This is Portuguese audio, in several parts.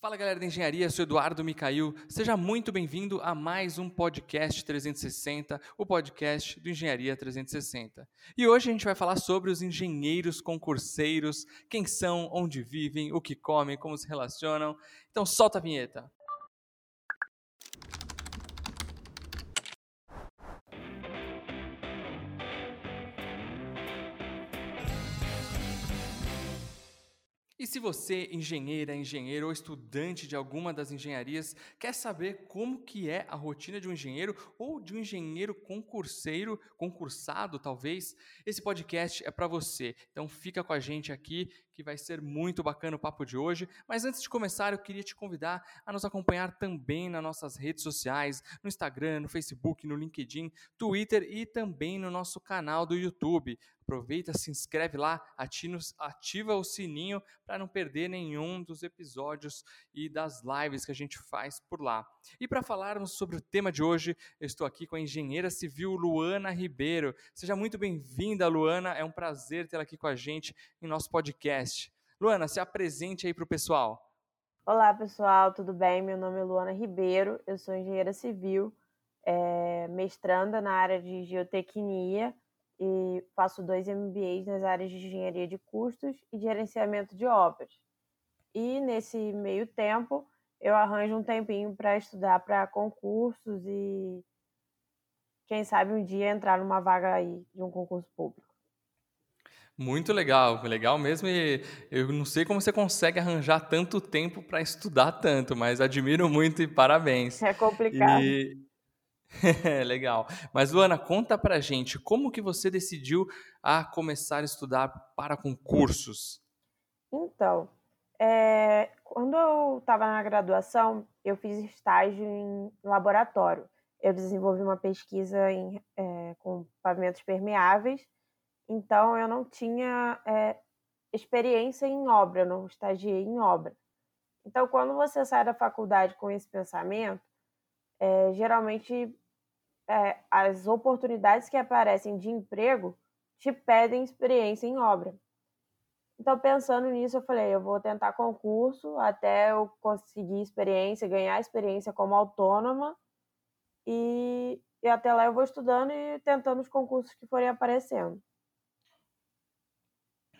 Fala galera da engenharia, sou Eduardo Micail. Seja muito bem-vindo a mais um podcast 360, o podcast do Engenharia 360. E hoje a gente vai falar sobre os engenheiros concurseiros, quem são, onde vivem, o que comem, como se relacionam. Então solta a vinheta. E se você, engenheira, engenheiro ou estudante de alguma das engenharias, quer saber como que é a rotina de um engenheiro ou de um engenheiro concurseiro, concursado talvez, esse podcast é para você. Então fica com a gente aqui que vai ser muito bacana o papo de hoje. Mas antes de começar, eu queria te convidar a nos acompanhar também nas nossas redes sociais, no Instagram, no Facebook, no LinkedIn, Twitter e também no nosso canal do YouTube. Aproveita, se inscreve lá, ativa o sininho para não perder nenhum dos episódios e das lives que a gente faz por lá. E para falarmos sobre o tema de hoje, eu estou aqui com a engenheira civil Luana Ribeiro. Seja muito bem-vinda, Luana. É um prazer tê-la aqui com a gente em nosso podcast. Luana, se apresente aí para o pessoal. Olá, pessoal, tudo bem? Meu nome é Luana Ribeiro, eu sou engenheira civil, é, mestranda na área de geotecnia e faço dois MBAs nas áreas de engenharia de custos e gerenciamento de obras. E nesse meio tempo, eu arranjo um tempinho para estudar para concursos e quem sabe um dia entrar numa vaga aí de um concurso público. Muito legal, legal mesmo. E eu não sei como você consegue arranjar tanto tempo para estudar tanto, mas admiro muito e parabéns. É complicado. E Legal. Mas Luana, conta pra gente, como que você decidiu a começar a estudar para concursos? Então, é, quando eu estava na graduação, eu fiz estágio em laboratório. Eu desenvolvi uma pesquisa em, é, com pavimentos permeáveis, então eu não tinha é, experiência em obra, não estagiei em obra. Então, quando você sai da faculdade com esse pensamento, é, geralmente é, as oportunidades que aparecem de emprego te pedem experiência em obra. Então, pensando nisso, eu falei, eu vou tentar concurso até eu conseguir experiência, ganhar experiência como autônoma e, e até lá eu vou estudando e tentando os concursos que forem aparecendo.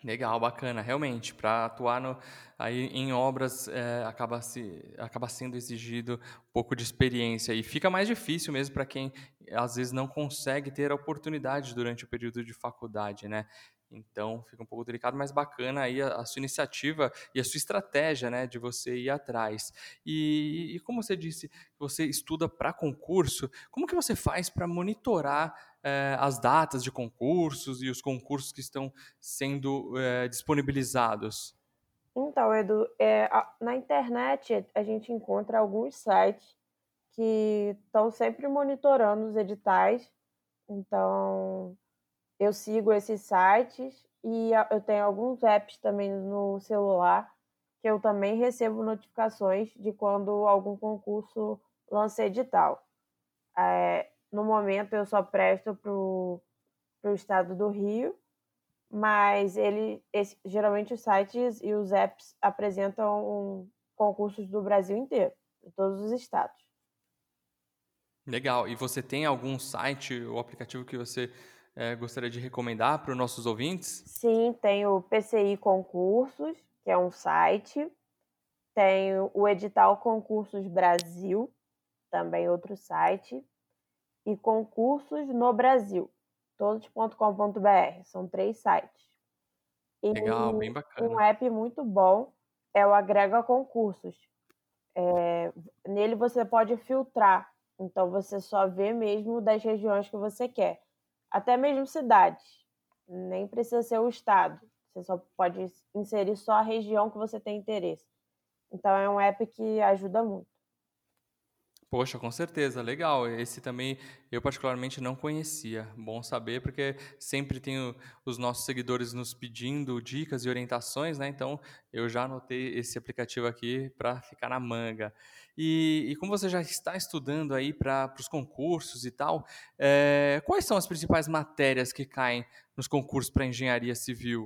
Legal, bacana. Realmente, para atuar no, aí em obras é, acaba, se, acaba sendo exigido um pouco de experiência e fica mais difícil mesmo para quem às vezes não consegue ter a oportunidade durante o período de faculdade, né? Então fica um pouco delicado, mas bacana aí a, a sua iniciativa e a sua estratégia, né, de você ir atrás. E, e como você disse, você estuda para concurso, como que você faz para monitorar eh, as datas de concursos e os concursos que estão sendo eh, disponibilizados? Então, Edu, é, na internet a gente encontra alguns sites que estão sempre monitorando os editais. Então, eu sigo esses sites e eu tenho alguns apps também no celular que eu também recebo notificações de quando algum concurso lança edital. É, no momento eu só presto para o estado do Rio, mas ele esse, geralmente os sites e os apps apresentam concursos do Brasil inteiro, de todos os estados. Legal. E você tem algum site ou aplicativo que você é, gostaria de recomendar para os nossos ouvintes? Sim, tem o PCI Concursos, que é um site. Tem o Edital Concursos Brasil, também outro site e concursos no Brasil, todos.com.br. São três sites. E Legal, bem bacana. Um app muito bom é o Agrega Concursos. É, nele você pode filtrar, então você só vê mesmo das regiões que você quer, até mesmo cidades, nem precisa ser o estado, você só pode inserir só a região que você tem interesse. Então é um app que ajuda muito. Poxa, com certeza, legal. Esse também eu particularmente não conhecia. Bom saber, porque sempre tenho os nossos seguidores nos pedindo dicas e orientações, né? Então eu já anotei esse aplicativo aqui para ficar na manga. E, e, como você já está estudando aí para os concursos e tal, é, quais são as principais matérias que caem nos concursos para engenharia civil?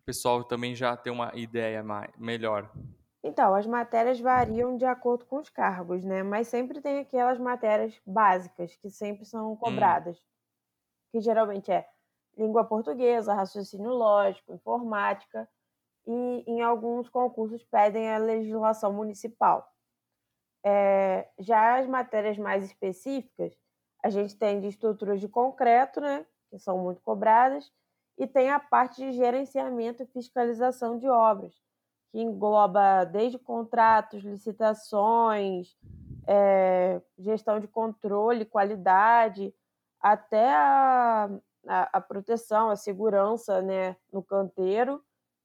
O pessoal também já ter uma ideia mais, melhor. Então, as matérias variam de acordo com os cargos, né? Mas sempre tem aquelas matérias básicas que sempre são Hum, cobradas, que geralmente é língua portuguesa, raciocínio lógico, informática, e em alguns concursos pedem a legislação municipal. É, já as matérias mais específicas, a gente tem de estruturas de concreto, né? Que são muito cobradas, e tem a parte de gerenciamento e fiscalização de obras, que engloba desde contratos, licitações, é, gestão de controle, qualidade, até a, a, a, proteção, a segurança né, no canteiro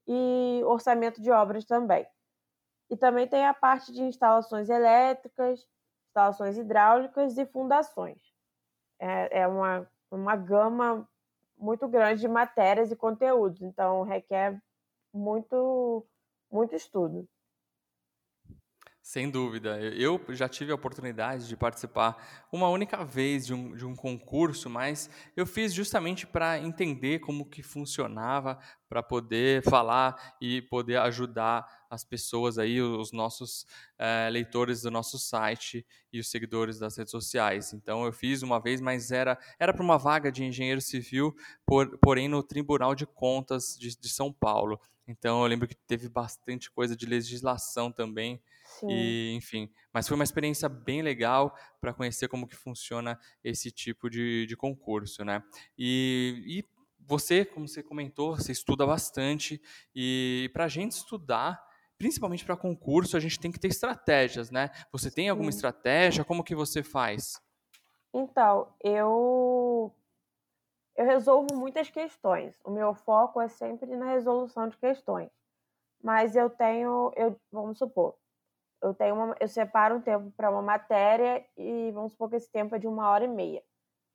e orçamento de obras também. E também tem a parte de instalações elétricas, instalações hidráulicas e fundações. É, é uma, uma gama muito grande de matérias e conteúdos, então requer muito, muito estudo. Sem dúvida. Eu já tive a oportunidade de participar uma única vez de um, de um concurso, mas eu fiz justamente para entender como que funcionava, para poder falar e poder ajudar as pessoas aí, os nossos é, leitores do nosso site e os seguidores das redes sociais. Então eu fiz uma vez, mas era era para uma vaga de engenheiro civil, por, porém no Tribunal de Contas de, de São Paulo. Então eu lembro que teve bastante coisa de legislação também Sim. e, enfim, mas foi uma experiência bem legal para conhecer como que funciona esse tipo de, de concurso, né? E, e você, como você comentou, você estuda bastante e para a gente estudar, principalmente para concurso, a gente tem que ter estratégias, né? Você tem alguma Sim. estratégia? Como que você faz? Então, eu eu resolvo muitas questões. O meu foco é sempre na resolução de questões. Mas eu tenho, eu, vamos supor, eu tenho uma, eu separo um tempo para uma matéria e vamos supor que esse tempo é de uma hora e meia.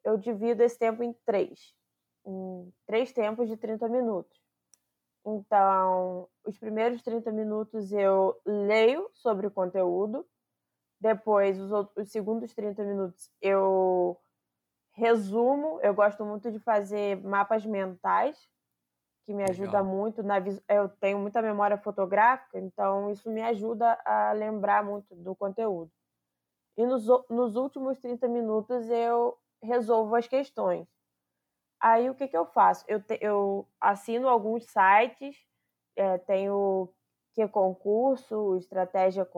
Eu divido esse tempo em três, em três tempos de 30 minutos. Então, os primeiros 30 minutos eu leio sobre o conteúdo, depois os, outros, os segundos 30 minutos eu resumo. Eu gosto muito de fazer mapas mentais, que me ajuda Legal. muito. Na, eu tenho muita memória fotográfica, então isso me ajuda a lembrar muito do conteúdo. E nos, nos últimos 30 minutos eu resolvo as questões. Aí o que, que eu faço? Eu, te, eu assino alguns sites, é, tenho que concurso, estratégia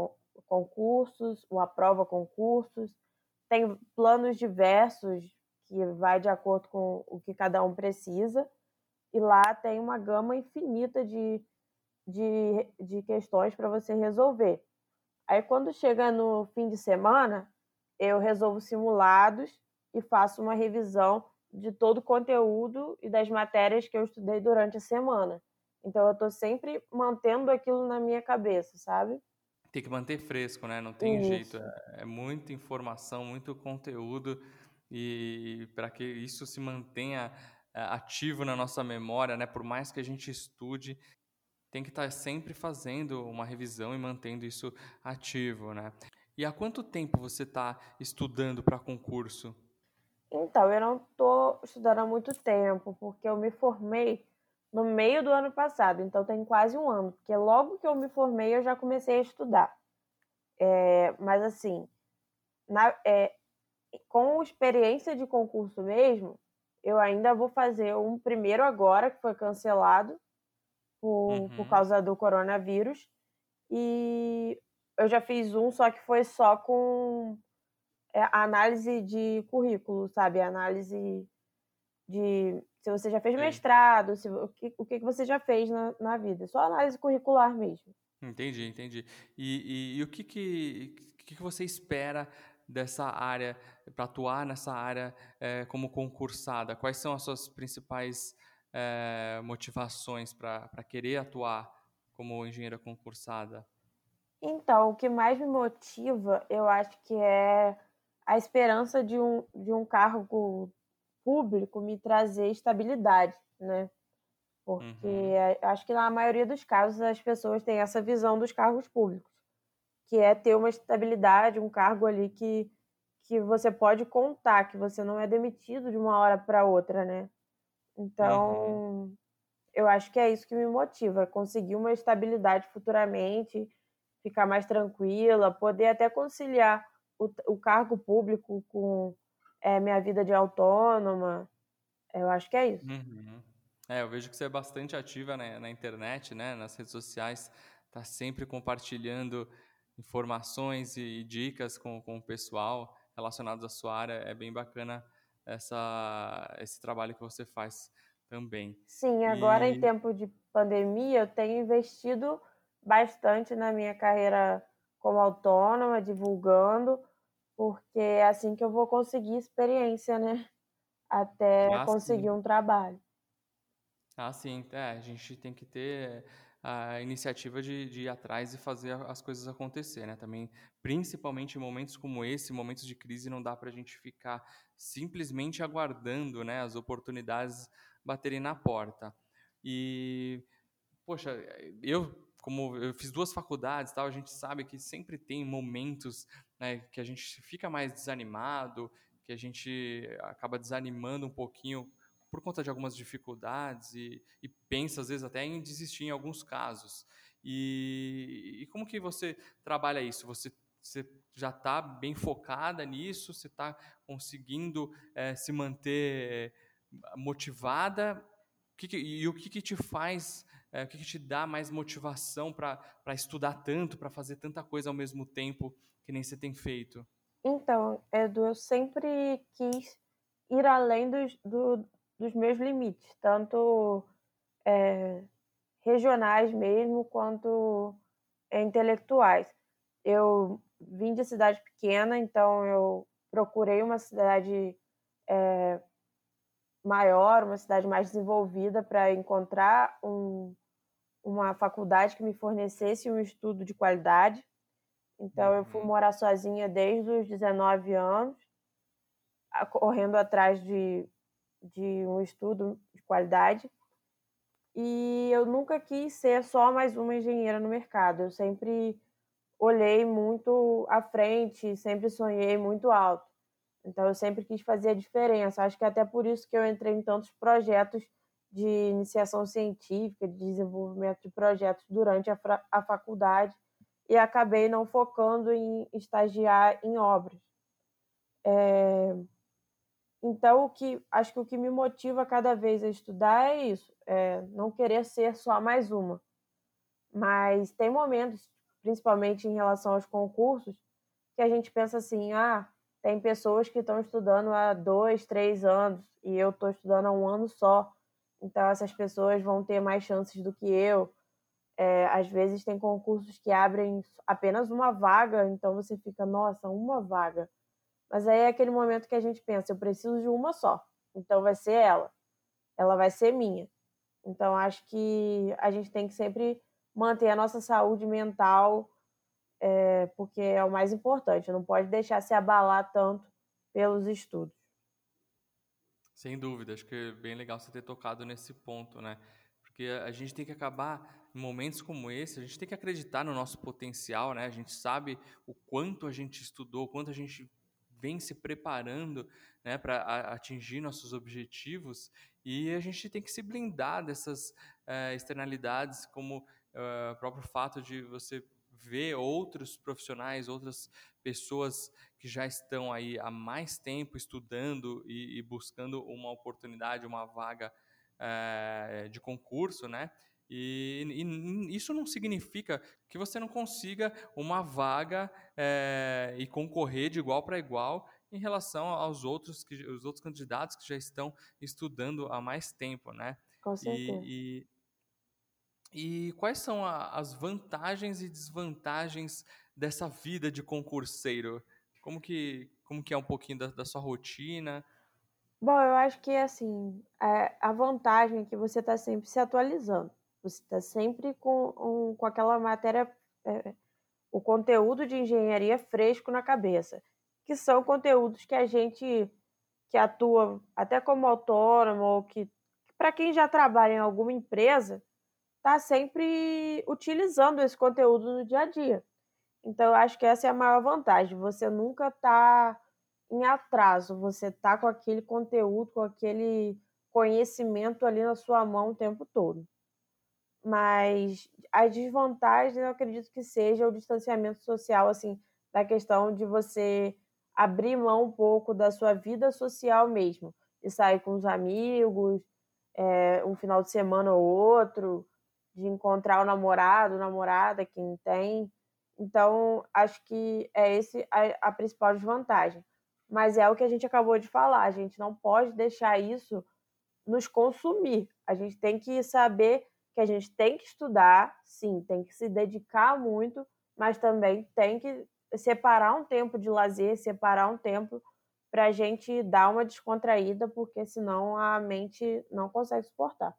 concursos, o aprova concursos, tem planos diversos que vai de acordo com o que cada um precisa, e lá tem uma gama infinita de, de, de questões para você resolver. Aí quando chega no fim de semana, eu resolvo simulados e faço uma revisão de todo o conteúdo e das matérias que eu estudei durante a semana. Então eu estou sempre mantendo aquilo na minha cabeça, sabe? Tem que manter fresco, né? Não tem Isso. jeito. É, é muita informação, muito conteúdo e para que isso se mantenha é, ativo na nossa memória, né? Por mais que a gente estude, tem que estar tá sempre fazendo uma revisão e mantendo isso ativo, né? E há quanto tempo você está estudando para concurso? Então, eu não estou estudando há muito tempo, porque eu me formei no meio do ano passado, então tem quase um ano, porque logo que eu me formei eu já comecei a estudar. É, mas assim, na, é, com experiência de concurso mesmo, eu ainda vou fazer um primeiro agora, que foi cancelado por, Uhum. por causa do coronavírus, e eu já fiz um, só que foi só com é, análise de currículo, sabe? Análise de se você já fez Sei. mestrado, se, o, que, o que você já fez na, na vida. Só análise curricular mesmo. Entendi, entendi. E, e, e o que, que que você espera dessa área, para atuar nessa área eh, como concursada? Quais são as suas principais eh, motivações para querer atuar como engenheira concursada? Então, o que mais me motiva, eu acho que é a esperança de um, de um cargo público me trazer estabilidade, né? Porque Uhum. é, acho que na maioria dos casos as pessoas têm essa visão dos cargos públicos, que é ter uma estabilidade, um cargo ali que, que você pode contar, que você não é demitido de uma hora para outra, né? Uhum. Então, eu acho que é isso que me motiva, conseguir uma estabilidade futuramente ficar mais tranquila, poder até conciliar o, o cargo público com é, minha vida de autônoma. Eu acho que é isso. Uhum. É, eu vejo que você é bastante ativa né, na internet, né, nas redes sociais, está sempre compartilhando informações e dicas com, com o pessoal relacionados à sua área. É bem bacana essa, esse trabalho que você faz também. Sim, agora e... em tempo de pandemia, eu tenho investido bastante na minha carreira como autônoma, divulgando, porque é assim que eu vou conseguir experiência, né? Até ah, conseguir sim. um trabalho. Ah, sim. É, a gente tem que ter a iniciativa de, de ir atrás e fazer as coisas acontecer, né? Também, principalmente em momentos como esse, momentos de crise, não dá para a gente ficar simplesmente aguardando, né, as oportunidades baterem na porta. E, poxa, eu como eu fiz duas faculdades, tal, a gente sabe que sempre tem momentos né, que a gente fica mais desanimado, que a gente acaba desanimando um pouquinho por conta de algumas dificuldades e, e pensa às vezes até em desistir em alguns casos. E, e como que você trabalha isso? Você, você já está bem focada nisso? Você está conseguindo é, se manter motivada? O que que, e o que, que te faz, é, o que, que te dá mais motivação para estudar tanto, para fazer tanta coisa ao mesmo tempo que nem você tem feito? Então, Edu, eu sempre quis ir além dos, do, dos meus limites, tanto é, regionais mesmo, quanto é, intelectuais. Eu vim de cidade pequena, então eu procurei uma cidade é, maior, uma cidade mais desenvolvida para encontrar um, uma faculdade que me fornecesse um estudo de qualidade. Então eu fui uhum. morar sozinha desde os 19 anos, correndo atrás de de um estudo de qualidade. E eu nunca quis ser só mais uma engenheira no mercado. Eu sempre olhei muito à frente, sempre sonhei muito alto. Então eu sempre quis fazer a diferença. Acho que é até por isso que eu entrei em tantos projetos de iniciação científica, de desenvolvimento de projetos durante a, a faculdade e acabei não focando em estagiar em obras. É, então, o que acho que o que me motiva cada vez a estudar é isso, é não querer ser só mais uma. Mas tem momentos, principalmente em relação aos concursos, que a gente pensa assim: ah, tem pessoas que estão estudando há dois, três anos e eu estou estudando há um ano só. Então, essas pessoas vão ter mais chances do que eu. É, às vezes, tem concursos que abrem apenas uma vaga, então você fica, nossa, uma vaga mas aí é aquele momento que a gente pensa, eu preciso de uma só. Então vai ser ela. Ela vai ser minha. Então acho que a gente tem que sempre manter a nossa saúde mental, é, porque é o mais importante. Não pode deixar se abalar tanto pelos estudos. Sem dúvida, acho que é bem legal você ter tocado nesse ponto, né? Porque a gente tem que acabar em momentos como esse, a gente tem que acreditar no nosso potencial, né? A gente sabe o quanto a gente estudou, o quanto a gente vem se preparando né, para atingir nossos objetivos e a gente tem que se blindar dessas uh, externalidades, como uh, o próprio fato de você ver outros profissionais, outras pessoas que já estão aí há mais tempo estudando e, e buscando uma oportunidade, uma vaga uh, de concurso, né? E, e, isso não significa que você não consiga uma vaga é, e concorrer de igual para igual em relação aos outros, que, os outros candidatos que já estão estudando há mais tempo, né? Com certeza. E, e, e quais são a, as vantagens e desvantagens dessa vida de concurseiro? Como que, como que é um pouquinho da, da sua rotina? Bom, eu acho que assim, é, a vantagem é que você está sempre se atualizando. Você está sempre com, um, com aquela matéria, é, o conteúdo de engenharia fresco na cabeça, que são conteúdos que a gente que atua até como autônomo ou que, para quem já trabalha em alguma empresa, está sempre utilizando esse conteúdo no dia a dia. Então, eu acho que essa é a maior vantagem. Você nunca está em atraso, você está com aquele conteúdo, com aquele conhecimento ali na sua mão o tempo todo. Mas as desvantagens eu acredito que seja o distanciamento social, assim, da questão de você abrir mão um pouco da sua vida social mesmo, de sair com os amigos, é, um final de semana ou outro, de encontrar o namorado, namorada, quem tem. Então, acho que é esse a, a principal desvantagem. Mas é o que a gente acabou de falar, a gente não pode deixar isso nos consumir. A gente tem que saber que a gente tem que estudar, sim, tem que se dedicar muito, mas também tem que separar um tempo de lazer, separar um tempo para a gente dar uma descontraída, porque senão a mente não consegue suportar.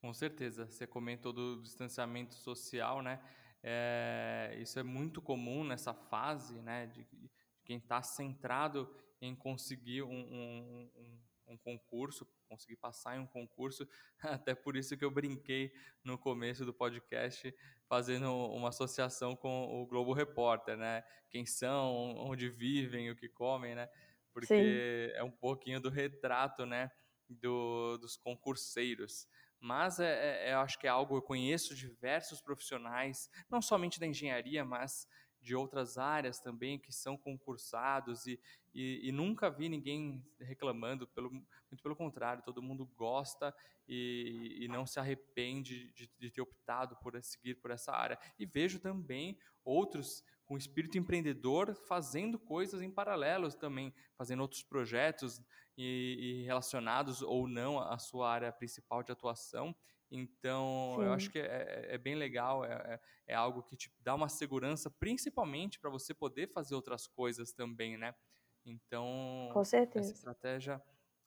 Com certeza. Você comentou do distanciamento social, né? É, isso é muito comum nessa fase, né? De, de quem está centrado em conseguir um, um, um, um concurso, conseguir passar em um concurso. Até por isso que eu brinquei no começo do podcast, fazendo uma associação com o Globo Repórter, né? Quem são, onde vivem, o que comem, né? Porque Sim. é um pouquinho do retrato, né? Do, dos concurseiros mas é, é, eu acho que é algo eu conheço diversos profissionais, não somente da engenharia, mas de outras áreas também que são concursados e, e, e nunca vi ninguém reclamando, pelo, muito pelo contrário, todo mundo gosta e, e não se arrepende de, de, ter optado por seguir por essa área. E vejo também outros com espírito empreendedor fazendo coisas em paralelo também, fazendo outros projetos e, e relacionados ou não à sua área principal de atuação então, Sim. eu acho que é, é, é bem legal, é, é, é algo que te dá uma segurança, principalmente para você poder fazer outras coisas também, né? Então, Com certeza. essa estratégia,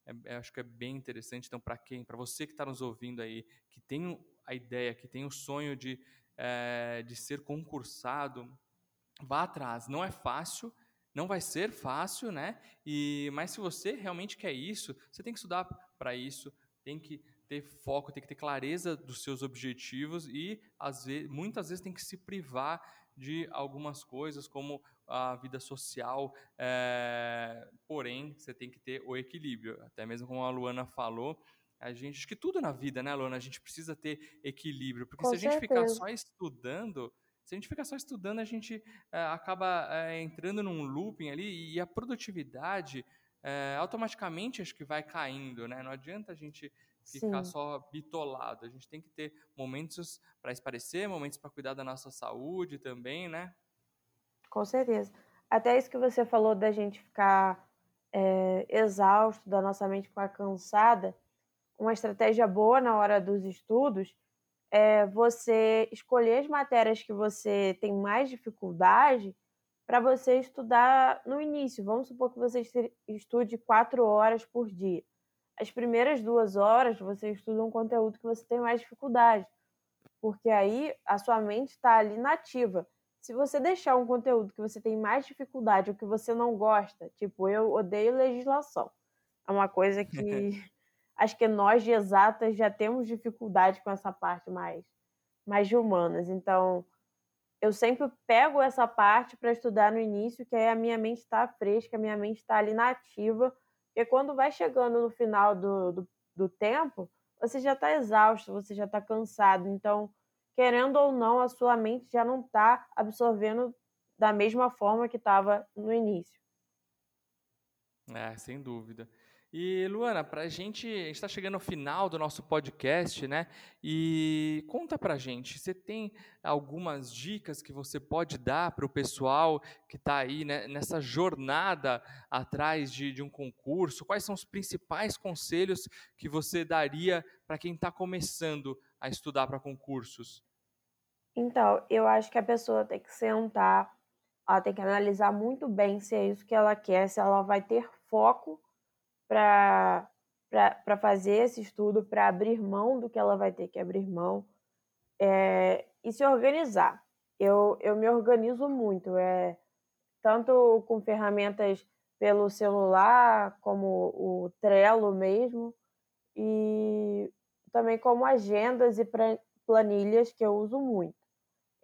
é, acho que é bem interessante. Então, para quem, para você que está nos ouvindo aí, que tem a ideia, que tem o sonho de, é, de ser concursado, vá atrás. Não é fácil, não vai ser fácil, né? E, mas se você realmente quer isso, você tem que estudar para isso, tem que ter foco, tem que ter clareza dos seus objetivos e às vezes, muitas vezes tem que se privar de algumas coisas como a vida social, é, porém você tem que ter o equilíbrio. Até mesmo como a Luana falou, a gente acho que tudo na vida, né, Luana? A gente precisa ter equilíbrio, porque Com se a gente ficar só estudando, se a gente ficar só estudando, a gente é, acaba é, entrando num looping ali e a produtividade automaticamente acho que vai caindo, né? Não adianta a gente ficar Sim. só bitolado. A gente tem que ter momentos para esparecer, momentos para cuidar da nossa saúde também, né? Com certeza. Até isso que você falou da gente ficar é, exausto, da nossa mente ficar cansada, uma estratégia boa na hora dos estudos é você escolher as matérias que você tem mais dificuldade para você estudar no início. Vamos supor que você estude quatro horas por dia as primeiras duas horas você estuda um conteúdo que você tem mais dificuldade, porque aí a sua mente está ali nativa. Se você deixar um conteúdo que você tem mais dificuldade ou que você não gosta, tipo, eu odeio legislação. É uma coisa que acho que nós de exatas já temos dificuldade com essa parte mais, mais de humanas. Então, eu sempre pego essa parte para estudar no início, que aí a minha mente está fresca, a minha mente está ali nativa porque quando vai chegando no final do, do, do tempo, você já está exausto, você já está cansado. Então, querendo ou não, a sua mente já não está absorvendo da mesma forma que estava no início. É, sem dúvida. E Luana, para a gente, está chegando ao final do nosso podcast, né? E conta para a gente, você tem algumas dicas que você pode dar para o pessoal que está aí né, nessa jornada atrás de, de um concurso? Quais são os principais conselhos que você daria para quem está começando a estudar para concursos? Então, eu acho que a pessoa tem que sentar, ela tem que analisar muito bem se é isso que ela quer, se ela vai ter foco para fazer esse estudo, para abrir mão do que ela vai ter que abrir mão é, e se organizar. Eu, eu me organizo muito, é, tanto com ferramentas pelo celular, como o Trello mesmo, e também como agendas e planilhas que eu uso muito.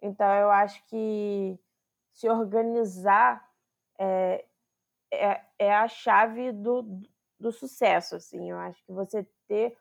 Então, eu acho que se organizar é, é, é a chave do, do sucesso, assim. Eu acho que você ter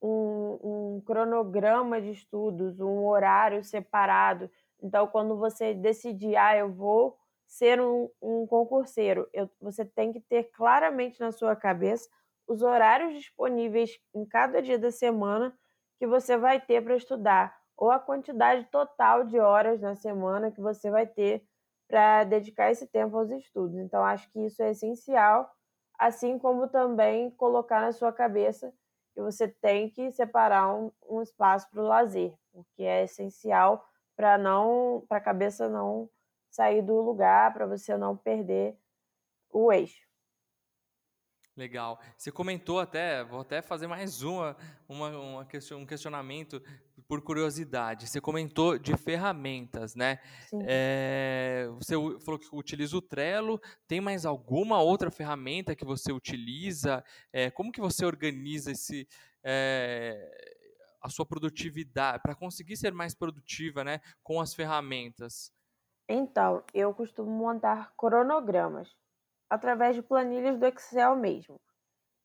um, um cronograma de estudos, um horário separado. Então, quando você decidir, ah, eu vou ser um, um concurseiro, eu, você tem que ter claramente na sua cabeça os horários disponíveis em cada dia da semana que você vai ter para estudar, ou a quantidade total de horas na semana que você vai ter para dedicar esse tempo aos estudos. Então, acho que isso é essencial, assim como também colocar na sua cabeça que você tem que separar um, um espaço para o lazer, porque é essencial para não, para a cabeça não sair do lugar, para você não perder o eixo. Legal. Você comentou até, vou até fazer mais uma, uma, uma question, um questionamento por curiosidade. Você comentou de ferramentas, né? É, você falou que utiliza o Trello. Tem mais alguma outra ferramenta que você utiliza? É, como que você organiza esse, é, a sua produtividade para conseguir ser mais produtiva, né, com as ferramentas? Então, eu costumo montar cronogramas através de planilhas do Excel mesmo.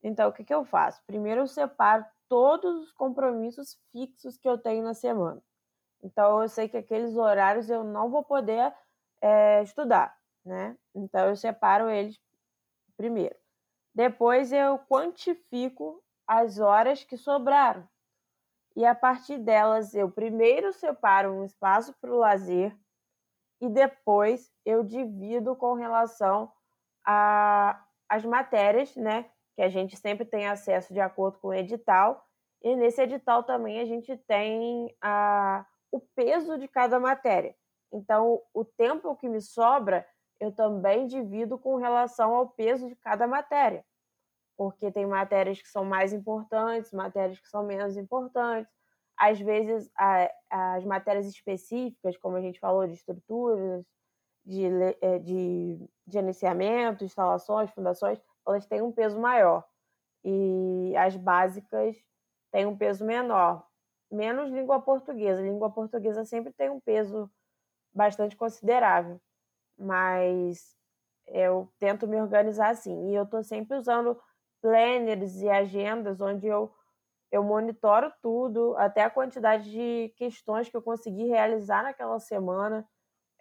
Então, o que, que eu faço? Primeiro, eu separo todos os compromissos fixos que eu tenho na semana. Então, eu sei que aqueles horários eu não vou poder é, estudar, né? Então, eu separo eles primeiro. Depois, eu quantifico as horas que sobraram. E a partir delas, eu primeiro separo um espaço para o lazer e depois eu divido com relação a, as matérias, né? Que a gente sempre tem acesso de acordo com o edital. E nesse edital também a gente tem a, o peso de cada matéria. Então, o tempo que me sobra, eu também divido com relação ao peso de cada matéria. Porque tem matérias que são mais importantes, matérias que são menos importantes. Às vezes, a, as matérias específicas, como a gente falou, de estruturas, de, eh, de gerenciamento, instalações, fundações, elas têm um peso maior. E as básicas têm um peso menor. Menos língua portuguesa. Língua portuguesa sempre tem um peso bastante considerável. Mas eu tento me organizar assim. E eu estou sempre usando planners e agendas onde eu, eu monitoro tudo, até a quantidade de questões que eu consegui realizar naquela semana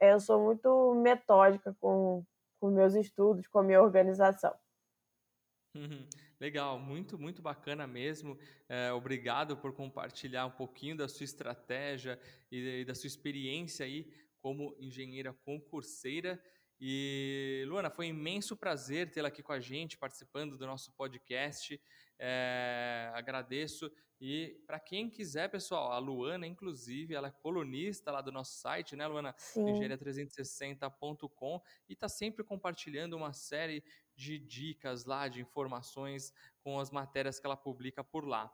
eu sou muito metódica com, com meus estudos, com a minha organização. Uhum. Legal, muito, muito bacana mesmo. É, obrigado por compartilhar um pouquinho da sua estratégia e, e da sua experiência aí como engenheira concurseira. E, Luana, foi um imenso prazer tê-la aqui com a gente, participando do nosso podcast. É, agradeço e para quem quiser, pessoal, a Luana, inclusive, ela é colunista lá do nosso site, né, Luana? engenharia360.com e está sempre compartilhando uma série de dicas lá, de informações com as matérias que ela publica por lá.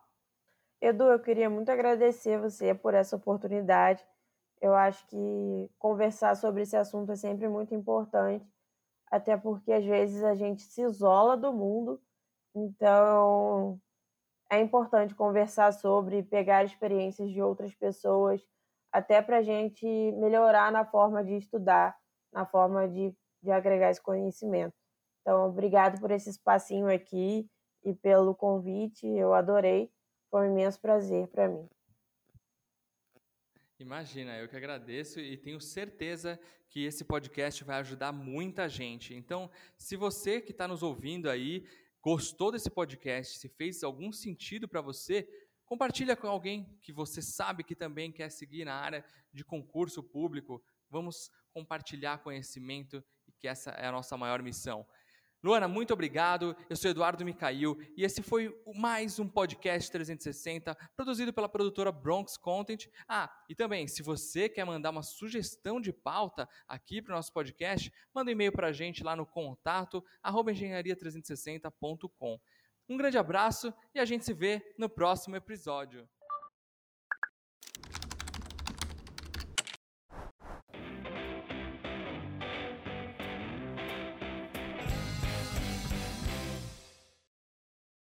Edu, eu queria muito agradecer você por essa oportunidade. Eu acho que conversar sobre esse assunto é sempre muito importante, até porque às vezes a gente se isola do mundo. Então, é importante conversar sobre, pegar experiências de outras pessoas, até para a gente melhorar na forma de estudar, na forma de, de agregar esse conhecimento. Então, obrigado por esse espacinho aqui e pelo convite, eu adorei, foi um imenso prazer para mim. Imagina, eu que agradeço e tenho certeza que esse podcast vai ajudar muita gente. Então, se você que está nos ouvindo aí Gostou desse podcast? Se fez algum sentido para você? Compartilha com alguém que você sabe que também quer seguir na área de concurso público. Vamos compartilhar conhecimento e que essa é a nossa maior missão. Luana, muito obrigado. Eu sou Eduardo Micail e esse foi mais um podcast 360 produzido pela produtora Bronx Content. Ah, e também, se você quer mandar uma sugestão de pauta aqui para o nosso podcast, manda um e-mail para a gente lá no contato engenharia360.com. Um grande abraço e a gente se vê no próximo episódio.